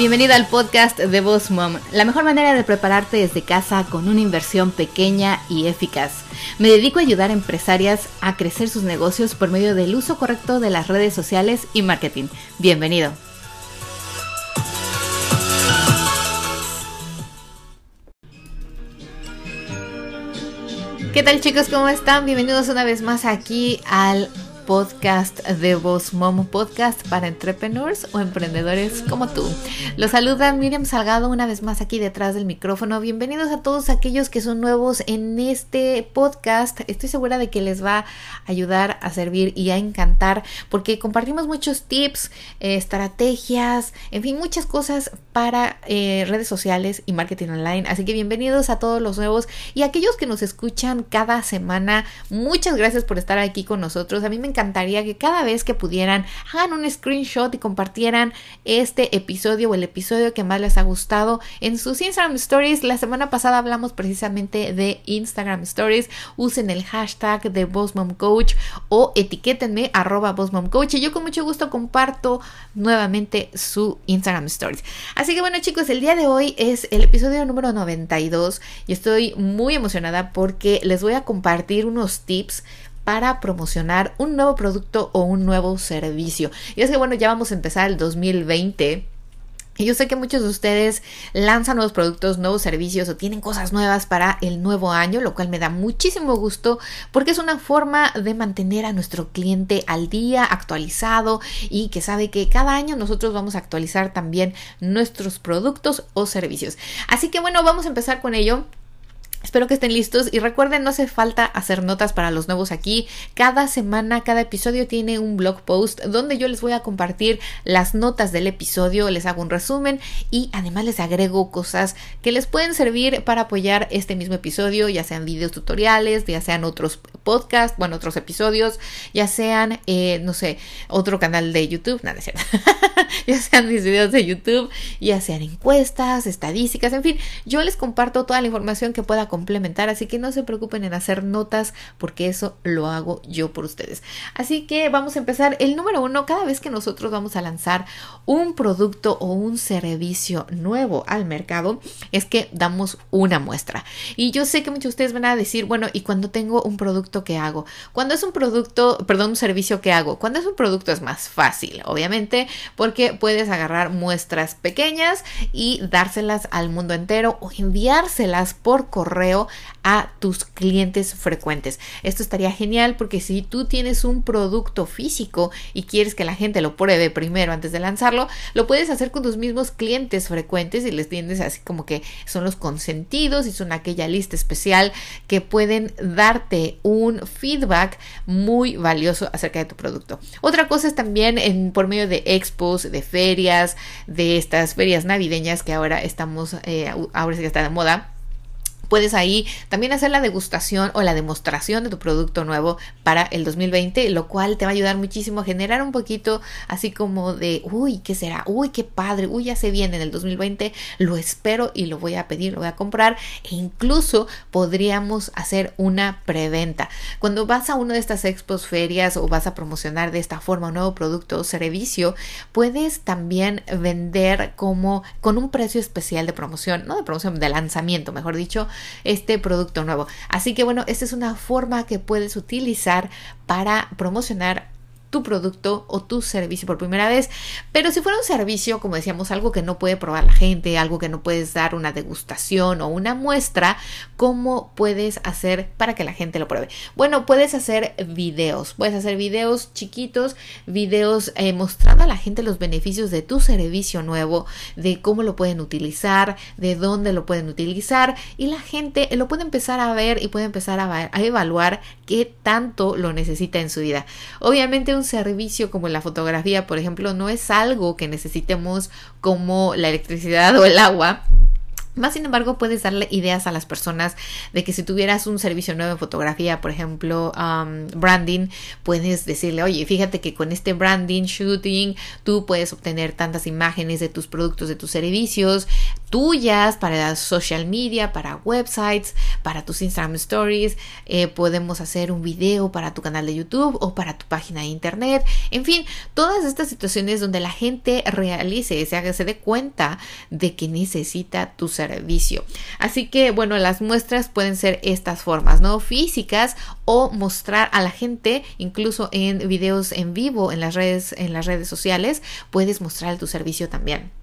Bienvenido al podcast de Boss Mom, la mejor manera de prepararte desde casa con una inversión pequeña y eficaz. Me dedico a ayudar a empresarias a crecer sus negocios por medio del uso correcto de las redes sociales y marketing. Bienvenido. ¿Qué tal chicos? ¿Cómo están? Bienvenidos una vez más aquí al podcast de Boss Mom Podcast para entrepreneurs o emprendedores como tú. Los saluda Miriam Salgado una vez más aquí detrás del micrófono. Bienvenidos a todos aquellos que son nuevos en este podcast. Estoy segura de que les va a ayudar a servir y a encantar porque compartimos muchos tips, estrategias, en fin, muchas cosas para eh, redes sociales y marketing online. Así que bienvenidos a todos los nuevos y aquellos que nos escuchan cada semana. Muchas gracias por estar aquí con nosotros. A mí me encanta encantaría que cada vez que pudieran hagan un screenshot y compartieran este episodio o el episodio que más les ha gustado en sus Instagram Stories. La semana pasada hablamos precisamente de Instagram Stories. Usen el hashtag de Coach o etiquétenme arroba Coach y yo con mucho gusto comparto nuevamente su Instagram Stories. Así que bueno chicos, el día de hoy es el episodio número 92 y estoy muy emocionada porque les voy a compartir unos tips para promocionar un nuevo producto o un nuevo servicio. Y es que bueno, ya vamos a empezar el 2020. Y yo sé que muchos de ustedes lanzan nuevos productos, nuevos servicios o tienen cosas nuevas para el nuevo año, lo cual me da muchísimo gusto porque es una forma de mantener a nuestro cliente al día, actualizado y que sabe que cada año nosotros vamos a actualizar también nuestros productos o servicios. Así que bueno, vamos a empezar con ello. Espero que estén listos y recuerden, no hace falta hacer notas para los nuevos aquí. Cada semana, cada episodio tiene un blog post donde yo les voy a compartir las notas del episodio, les hago un resumen y además les agrego cosas que les pueden servir para apoyar este mismo episodio, ya sean videos tutoriales, ya sean otros podcasts, bueno, otros episodios, ya sean, eh, no sé, otro canal de YouTube, nada, cierto. ya sean mis videos de YouTube, ya sean encuestas, estadísticas, en fin, yo les comparto toda la información que pueda complementar, así que no se preocupen en hacer notas porque eso lo hago yo por ustedes. Así que vamos a empezar. El número uno, cada vez que nosotros vamos a lanzar un producto o un servicio nuevo al mercado, es que damos una muestra. Y yo sé que muchos de ustedes van a decir, bueno, ¿y cuando tengo un producto qué hago? Cuando es un producto, perdón, un servicio qué hago? Cuando es un producto es más fácil, obviamente, porque puedes agarrar muestras pequeñas y dárselas al mundo entero o enviárselas por correo a tus clientes frecuentes. Esto estaría genial porque si tú tienes un producto físico y quieres que la gente lo pruebe primero antes de lanzarlo, lo puedes hacer con tus mismos clientes frecuentes y les tienes así como que son los consentidos y son aquella lista especial que pueden darte un feedback muy valioso acerca de tu producto. Otra cosa es también en, por medio de expos, de ferias, de estas ferias navideñas que ahora estamos, eh, ahora sí que está de moda puedes ahí también hacer la degustación o la demostración de tu producto nuevo para el 2020, lo cual te va a ayudar muchísimo a generar un poquito así como de, uy, ¿qué será? Uy, qué padre, uy, ya se viene en el 2020, lo espero y lo voy a pedir, lo voy a comprar e incluso podríamos hacer una preventa. Cuando vas a una de estas expos ferias o vas a promocionar de esta forma un nuevo producto o servicio, puedes también vender como con un precio especial de promoción, no de promoción, de lanzamiento, mejor dicho, este producto nuevo. Así que bueno, esta es una forma que puedes utilizar para promocionar tu producto o tu servicio por primera vez. Pero si fuera un servicio, como decíamos, algo que no puede probar la gente, algo que no puedes dar una degustación o una muestra, ¿cómo puedes hacer para que la gente lo pruebe? Bueno, puedes hacer videos, puedes hacer videos chiquitos, videos eh, mostrando a la gente los beneficios de tu servicio nuevo, de cómo lo pueden utilizar, de dónde lo pueden utilizar y la gente lo puede empezar a ver y puede empezar a, a evaluar qué tanto lo necesita en su vida. Obviamente un servicio como la fotografía, por ejemplo, no es algo que necesitemos como la electricidad o el agua Más sin embargo, puedes darle ideas a las personas de que si tuvieras un servicio nuevo en fotografía, por ejemplo, branding, puedes decirle, oye, fíjate que con este branding, shooting, tú puedes obtener tantas imágenes de tus productos, de tus servicios, tuyas para social media, para websites, para tus Instagram stories, eh, podemos hacer un video para tu canal de YouTube o para tu página de internet, en fin, todas estas situaciones donde la gente realice, se haga, se dé cuenta de que necesita tu servicio. Así que, bueno, las muestras pueden ser estas formas, ¿no? Físicas o mostrar a la gente, incluso en videos en vivo en las redes, en las redes sociales, puedes mostrar tu servicio también.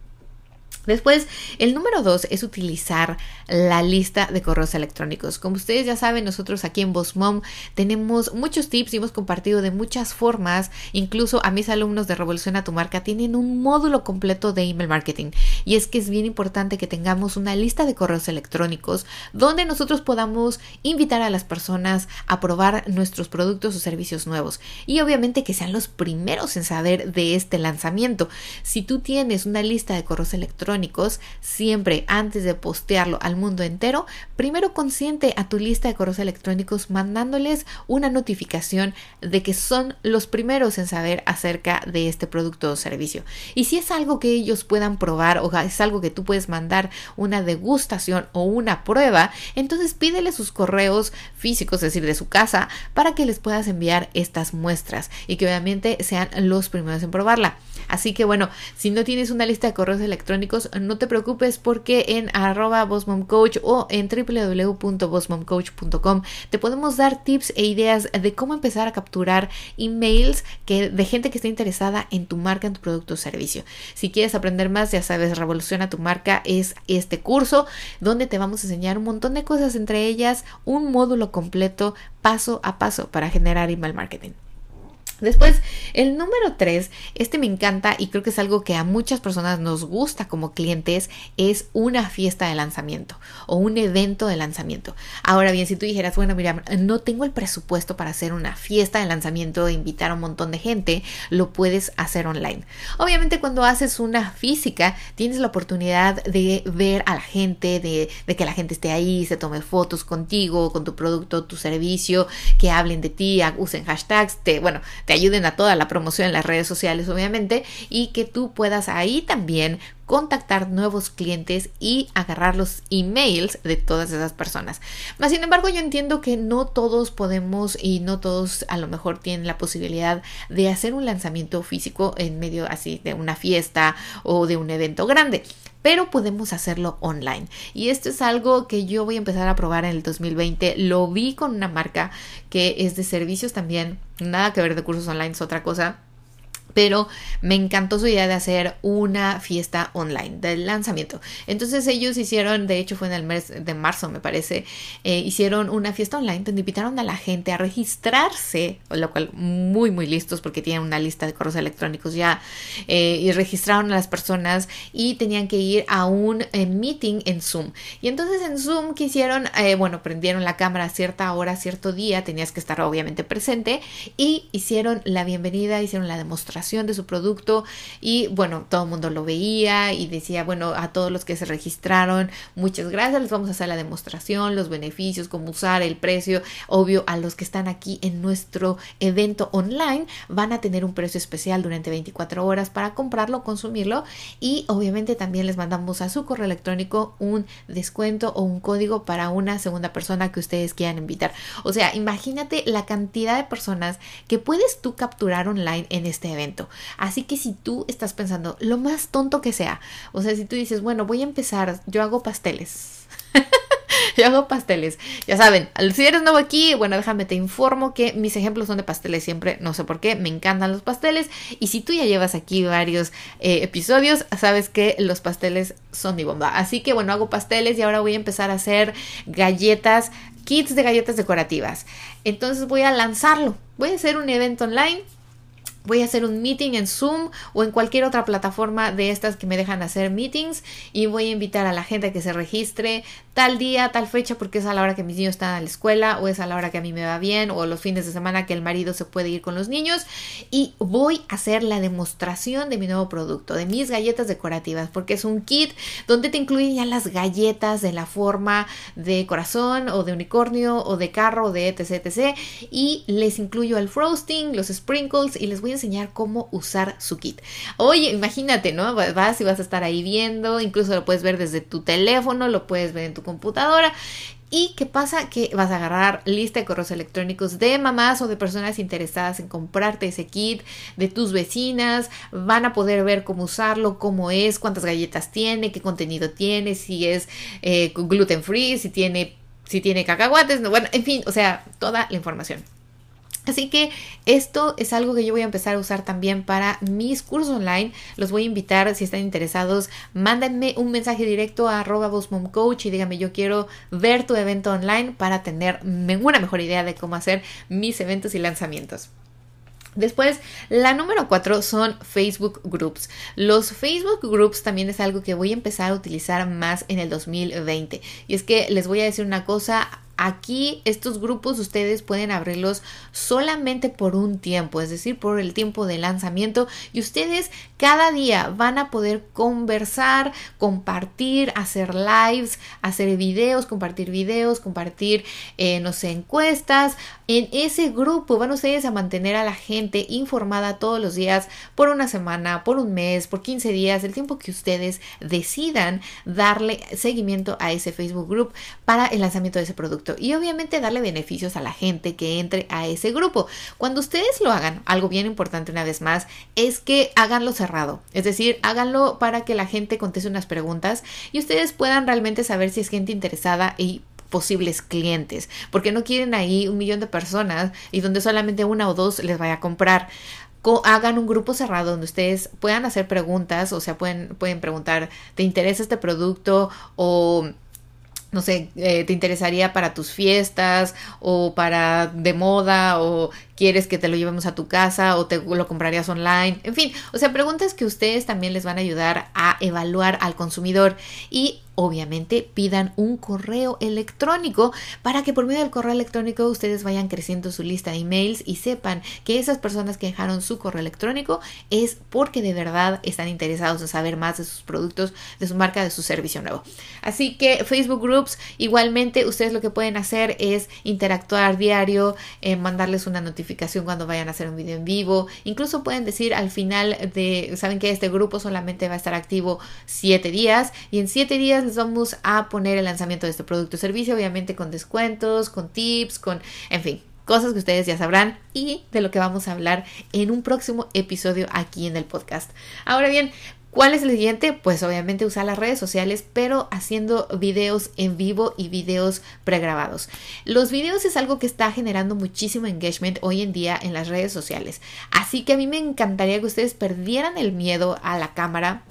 Después, el número dos es utilizar la lista de correos electrónicos. Como ustedes ya saben, nosotros aquí en Mom tenemos muchos tips y hemos compartido de muchas formas. Incluso a mis alumnos de Revolución a tu Marca tienen un módulo completo de email marketing. Y es que es bien importante que tengamos una lista de correos electrónicos donde nosotros podamos invitar a las personas a probar nuestros productos o servicios nuevos. Y obviamente que sean los primeros en saber de este lanzamiento. Si tú tienes una lista de correos electrónicos, siempre antes de postearlo al mundo entero, primero consiente a tu lista de correos electrónicos mandándoles una notificación de que son los primeros en saber acerca de este producto o servicio. Y si es algo que ellos puedan probar o es algo que tú puedes mandar una degustación o una prueba, entonces pídele sus correos físicos, es decir, de su casa, para que les puedas enviar estas muestras y que obviamente sean los primeros en probarla. Así que bueno, si no tienes una lista de correos electrónicos, no te preocupes porque en arroba Coach o en www.bossmomcoach.com te podemos dar tips e ideas de cómo empezar a capturar emails que, de gente que esté interesada en tu marca, en tu producto o servicio. Si quieres aprender más, ya sabes, Revoluciona tu marca es este curso donde te vamos a enseñar un montón de cosas, entre ellas un módulo completo paso a paso para generar email marketing. Después, el número tres, este me encanta y creo que es algo que a muchas personas nos gusta como clientes, es una fiesta de lanzamiento o un evento de lanzamiento. Ahora bien, si tú dijeras, bueno, mira, no tengo el presupuesto para hacer una fiesta de lanzamiento, de invitar a un montón de gente, lo puedes hacer online. Obviamente cuando haces una física, tienes la oportunidad de ver a la gente, de, de que la gente esté ahí, se tome fotos contigo, con tu producto, tu servicio, que hablen de ti, usen hashtags, te, bueno, te ayuden a toda la promoción en las redes sociales, obviamente, y que tú puedas ahí también contactar nuevos clientes y agarrar los emails de todas esas personas. Mas, sin embargo, yo entiendo que no todos podemos y no todos a lo mejor tienen la posibilidad de hacer un lanzamiento físico en medio así de una fiesta o de un evento grande pero podemos hacerlo online. Y esto es algo que yo voy a empezar a probar en el 2020. Lo vi con una marca que es de servicios también, nada que ver de cursos online, es otra cosa pero me encantó su idea de hacer una fiesta online del lanzamiento. Entonces ellos hicieron, de hecho fue en el mes de marzo me parece, eh, hicieron una fiesta online donde invitaron a la gente a registrarse, lo cual muy muy listos porque tienen una lista de correos electrónicos ya, eh, y registraron a las personas y tenían que ir a un eh, meeting en Zoom. Y entonces en Zoom que hicieron, bueno, prendieron la cámara a cierta hora, cierto día, tenías que estar obviamente presente y hicieron la bienvenida, hicieron la demostración de su producto y bueno, todo el mundo lo veía y decía, bueno, a todos los que se registraron, muchas gracias, les vamos a hacer la demostración, los beneficios, cómo usar el precio, obvio, a los que están aquí en nuestro evento online van a tener un precio especial durante 24 horas para comprarlo, consumirlo y obviamente también les mandamos a su correo electrónico un descuento o un código para una segunda persona que ustedes quieran invitar. O sea, imagínate la cantidad de personas que puedes tú capturar online en este evento. Así que si tú estás pensando, lo más tonto que sea, o sea, si tú dices, bueno, voy a empezar, yo hago pasteles. yo hago pasteles. Ya saben, si eres nuevo aquí, bueno, déjame te informo que mis ejemplos son de pasteles siempre, no sé por qué, me encantan los pasteles. Y si tú ya llevas aquí varios eh, episodios, sabes que los pasteles son mi bomba. Así que bueno, hago pasteles y ahora voy a empezar a hacer galletas, kits de galletas decorativas. Entonces voy a lanzarlo. Voy a hacer un evento online voy a hacer un meeting en Zoom o en cualquier otra plataforma de estas que me dejan hacer meetings y voy a invitar a la gente a que se registre tal día, tal fecha, porque es a la hora que mis niños están a la escuela, o es a la hora que a mí me va bien, o los fines de semana que el marido se puede ir con los niños. Y voy a hacer la demostración de mi nuevo producto, de mis galletas decorativas, porque es un kit donde te incluyen ya las galletas de la forma de corazón, o de unicornio, o de carro, o de etc, etc. Y les incluyo el frosting, los sprinkles, y les voy a enseñar cómo usar su kit. Oye, imagínate, ¿no? Vas y vas a estar ahí viendo, incluso lo puedes ver desde tu teléfono, lo puedes ver en tu computadora. ¿Y qué pasa? Que vas a agarrar lista de correos electrónicos de mamás o de personas interesadas en comprarte ese kit, de tus vecinas, van a poder ver cómo usarlo, cómo es, cuántas galletas tiene, qué contenido tiene, si es eh, gluten free, si tiene, si tiene cacahuates, bueno, en fin, o sea, toda la información. Así que esto es algo que yo voy a empezar a usar también para mis cursos online. Los voy a invitar si están interesados. Mándenme un mensaje directo a arroba y díganme yo quiero ver tu evento online para tener una mejor idea de cómo hacer mis eventos y lanzamientos. Después, la número cuatro son Facebook Groups. Los Facebook Groups también es algo que voy a empezar a utilizar más en el 2020. Y es que les voy a decir una cosa, Aquí estos grupos ustedes pueden abrirlos solamente por un tiempo, es decir, por el tiempo de lanzamiento y ustedes cada día van a poder conversar, compartir, hacer lives, hacer videos, compartir videos, compartir, eh, no sé, encuestas. En ese grupo van ustedes a mantener a la gente informada todos los días por una semana, por un mes, por 15 días, el tiempo que ustedes decidan darle seguimiento a ese Facebook Group para el lanzamiento de ese producto y obviamente darle beneficios a la gente que entre a ese grupo. Cuando ustedes lo hagan, algo bien importante una vez más, es que háganlo cerrado, es decir, háganlo para que la gente conteste unas preguntas y ustedes puedan realmente saber si es gente interesada y posibles clientes, porque no quieren ahí un millón de personas y donde solamente una o dos les vaya a comprar hagan un grupo cerrado donde ustedes puedan hacer preguntas, o sea, pueden, pueden preguntar, ¿te interesa este producto? o no sé, eh, te interesaría para tus fiestas o para de moda o quieres que te lo llevemos a tu casa o te lo comprarías online. En fin, o sea, preguntas que ustedes también les van a ayudar a evaluar al consumidor y obviamente pidan un correo electrónico para que por medio del correo electrónico ustedes vayan creciendo su lista de emails y sepan que esas personas que dejaron su correo electrónico es porque de verdad están interesados en saber más de sus productos, de su marca, de su servicio nuevo. Así que Facebook Groups, igualmente ustedes lo que pueden hacer es interactuar diario, eh, mandarles una notificación cuando vayan a hacer un video en vivo, incluso pueden decir al final de, saben que este grupo solamente va a estar activo siete días y en siete días les vamos a poner el lanzamiento de este producto o servicio, obviamente con descuentos, con tips, con, en fin, cosas que ustedes ya sabrán y de lo que vamos a hablar en un próximo episodio aquí en el podcast. Ahora bien, ¿Cuál es el siguiente? Pues obviamente usar las redes sociales, pero haciendo videos en vivo y videos pregrabados. Los videos es algo que está generando muchísimo engagement hoy en día en las redes sociales. Así que a mí me encantaría que ustedes perdieran el miedo a la cámara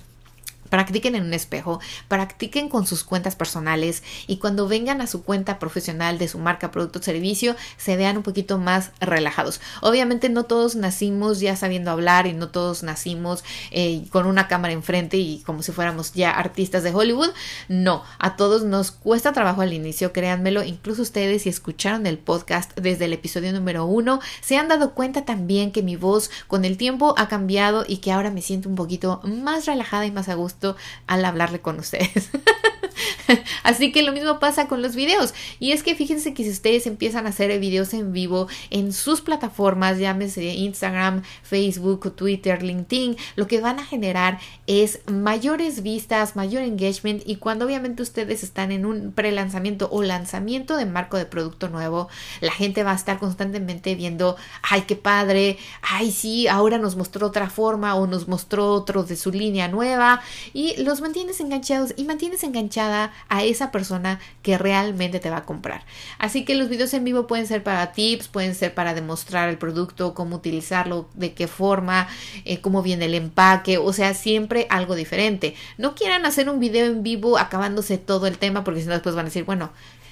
Practiquen en un espejo, practiquen con sus cuentas personales y cuando vengan a su cuenta profesional de su marca, producto o servicio, se vean un poquito más relajados. Obviamente no todos nacimos ya sabiendo hablar y no todos nacimos eh, con una cámara enfrente y como si fuéramos ya artistas de Hollywood. No, a todos nos cuesta trabajo al inicio, créanmelo. Incluso ustedes si escucharon el podcast desde el episodio número uno, se han dado cuenta también que mi voz con el tiempo ha cambiado y que ahora me siento un poquito más relajada y más a gusto al hablarle con ustedes. Así que lo mismo pasa con los videos. Y es que fíjense que si ustedes empiezan a hacer videos en vivo en sus plataformas, llámese Instagram, Facebook, Twitter, LinkedIn, lo que van a generar es mayores vistas, mayor engagement. Y cuando obviamente ustedes están en un pre-lanzamiento o lanzamiento de marco de producto nuevo, la gente va a estar constantemente viendo, ay, qué padre, ay, sí, ahora nos mostró otra forma o nos mostró otro de su línea nueva y los mantienes enganchados y mantienes enganchada a esa persona que realmente te va a comprar. Así que los videos en vivo pueden ser para tips, pueden ser para demostrar el producto, cómo utilizarlo, de qué forma, eh, cómo viene el empaque, o sea, siempre algo diferente. No quieran hacer un video en vivo acabándose todo el tema porque si no después van a decir, bueno,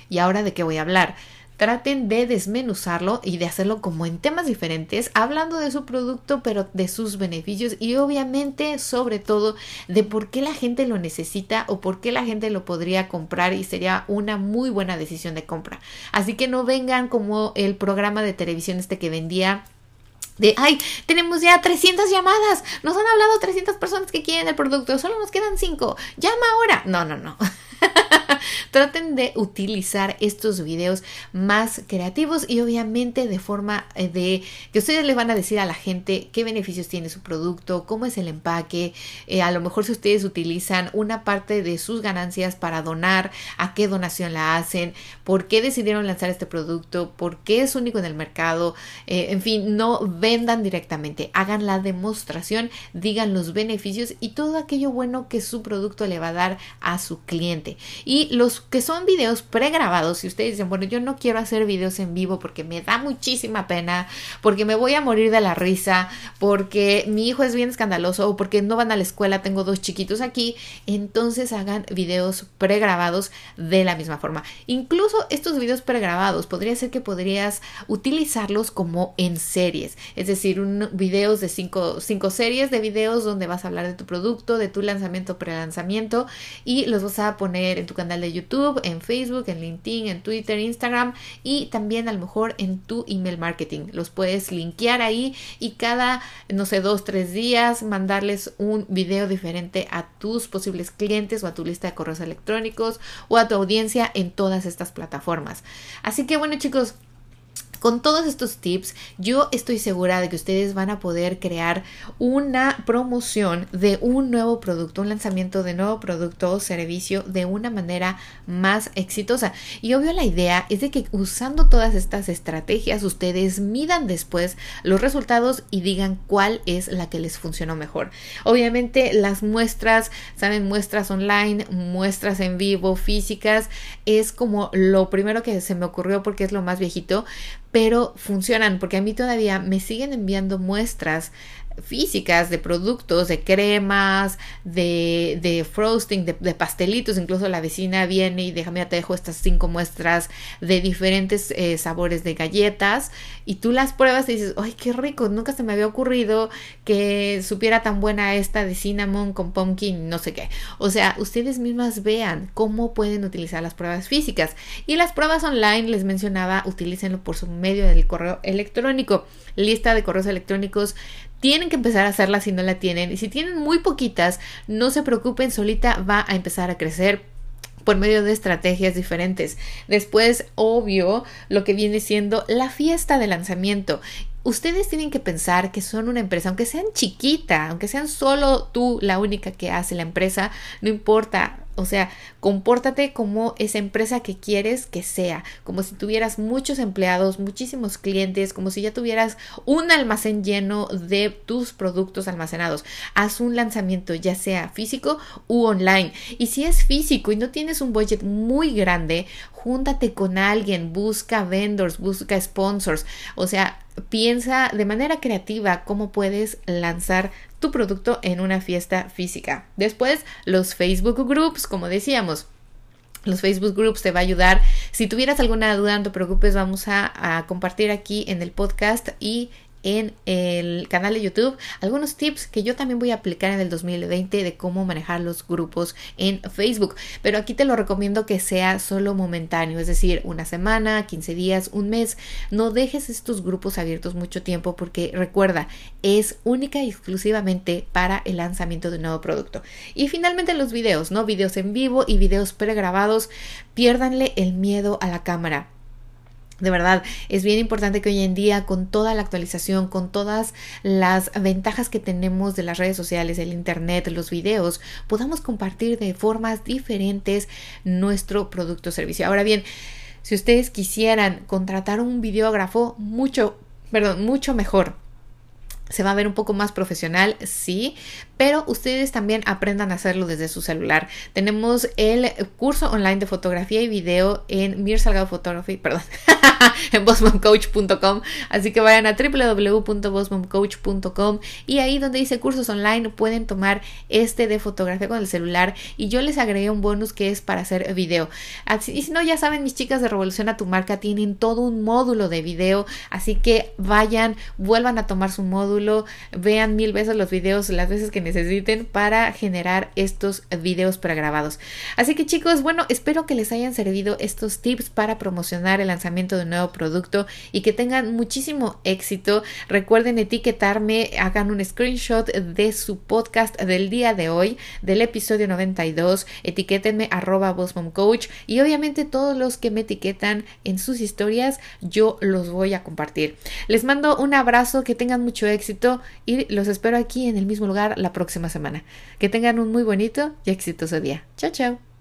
¿y ahora de qué voy a hablar? Traten de desmenuzarlo y de hacerlo como en temas diferentes, hablando de su producto, pero de sus beneficios y obviamente sobre todo de por qué la gente lo necesita o por qué la gente lo podría comprar y sería una muy buena decisión de compra. Así que no vengan como el programa de televisión este que vendía de, ay, tenemos ya 300 llamadas, nos han hablado 300 personas que quieren el producto, solo nos quedan 5, llama ahora. No, no, no. Traten de utilizar estos videos más creativos y obviamente de forma eh, de que ustedes les van a decir a la gente qué beneficios tiene su producto, cómo es el empaque, eh, a lo mejor si ustedes utilizan una parte de sus ganancias para donar, a qué donación la hacen, por qué decidieron lanzar este producto, por qué es único en el mercado, eh, en fin, no vendan directamente, hagan la demostración, digan los beneficios y todo aquello bueno que su producto le va a dar a su cliente. Y los que son videos pregrabados, si ustedes dicen, bueno, yo no quiero hacer videos en vivo porque me da muchísima pena, porque me voy a morir de la risa, porque mi hijo es bien escandaloso o porque no van a la escuela, tengo dos chiquitos aquí, entonces hagan videos pregrabados de la misma forma. Incluso estos videos pregrabados podría ser que podrías utilizarlos como en series, es decir, un, videos de cinco, cinco series de videos donde vas a hablar de tu producto, de tu lanzamiento, pre-lanzamiento y los vas a poner en tu canal de YouTube, en Facebook, en LinkedIn, en Twitter, Instagram y también a lo mejor en tu email marketing. Los puedes linkear ahí y cada, no sé, dos, tres días mandarles un video diferente a tus posibles clientes o a tu lista de correos electrónicos o a tu audiencia en todas estas plataformas. Así que bueno chicos, con todos estos tips, yo estoy segura de que ustedes van a poder crear una promoción de un nuevo producto, un lanzamiento de nuevo producto o servicio de una manera más exitosa. Y obvio la idea es de que usando todas estas estrategias ustedes midan después los resultados y digan cuál es la que les funcionó mejor. Obviamente las muestras, saben, muestras online, muestras en vivo, físicas, es como lo primero que se me ocurrió porque es lo más viejito, pero funcionan porque a mí todavía me siguen enviando muestras físicas de productos, de cremas, de, de frosting, de, pastelitos. Incluso la vecina viene y déjame te dejo estas cinco muestras de diferentes eh, sabores de galletas y tú las pruebas y dices, ay, qué rico, nunca se me había ocurrido que supiera tan buena esta de cinnamon con pumpkin, no sé qué. O sea, ustedes mismas vean cómo pueden utilizar las pruebas físicas. Y las pruebas online, les mencionaba, utilícenlo por su medio del correo electrónico. Lista de correos electrónicos tienen que empezar a hacerla si no la tienen. Y si tienen muy poquitas, no se preocupen, solita va a empezar a crecer por medio de estrategias diferentes. Después, obvio, lo que viene siendo la fiesta de lanzamiento. Ustedes tienen que pensar que son una empresa, aunque sean chiquita, aunque sean solo tú la única que hace la empresa, no importa, o sea, compórtate como esa empresa que quieres que sea, como si tuvieras muchos empleados, muchísimos clientes, como si ya tuvieras un almacén lleno de tus productos almacenados. Haz un lanzamiento ya sea físico u online. Y si es físico y no tienes un budget muy grande, júntate con alguien, busca vendors, busca sponsors. O sea, piensa de manera creativa cómo puedes lanzar tu producto en una fiesta física. Después, los Facebook Groups, como decíamos. Los Facebook Groups te va a ayudar. Si tuvieras alguna duda, no te preocupes, vamos a, a compartir aquí en el podcast y en el canal de YouTube algunos tips que yo también voy a aplicar en el 2020 de cómo manejar los grupos en Facebook. Pero aquí te lo recomiendo que sea solo momentáneo, es decir, una semana, 15 días, un mes. No dejes estos grupos abiertos mucho tiempo porque recuerda, es única y exclusivamente para el lanzamiento de un nuevo producto. Y finalmente los videos, ¿no? Videos en vivo y videos pregrabados. Piérdanle el miedo a la cámara de verdad, es bien importante que hoy en día, con toda la actualización, con todas las ventajas que tenemos de las redes sociales, el Internet, los videos, podamos compartir de formas diferentes nuestro producto o servicio. Ahora bien, si ustedes quisieran contratar un videógrafo, mucho, perdón, mucho mejor se va a ver un poco más profesional, sí, pero ustedes también aprendan a hacerlo desde su celular. Tenemos el curso online de fotografía y video en Mir Salgado Photography, perdón, en bossmomcoach.com, así que vayan a www.bossmomcoach.com y ahí donde dice cursos online pueden tomar este de fotografía con el celular y yo les agregué un bonus que es para hacer video. Así, y si no, ya saben, mis chicas de Revolución a tu marca tienen todo un módulo de video, así que vayan, vuelvan a tomar su módulo, vean mil veces los videos, las veces que necesiten para generar estos videos pregrabados. Así que chicos, bueno, espero que les hayan servido estos tips para promocionar el lanzamiento de un nuevo producto y que tengan muchísimo éxito. Recuerden etiquetarme, hagan un screenshot de su podcast del día de hoy, del episodio 92, etiquétenme arroba coach y obviamente todos los que me etiquetan en sus historias, yo los voy a compartir. Les mando un abrazo, que tengan mucho y los espero aquí en el mismo lugar la próxima semana. Que tengan un muy bonito y exitoso día. Chao, chao.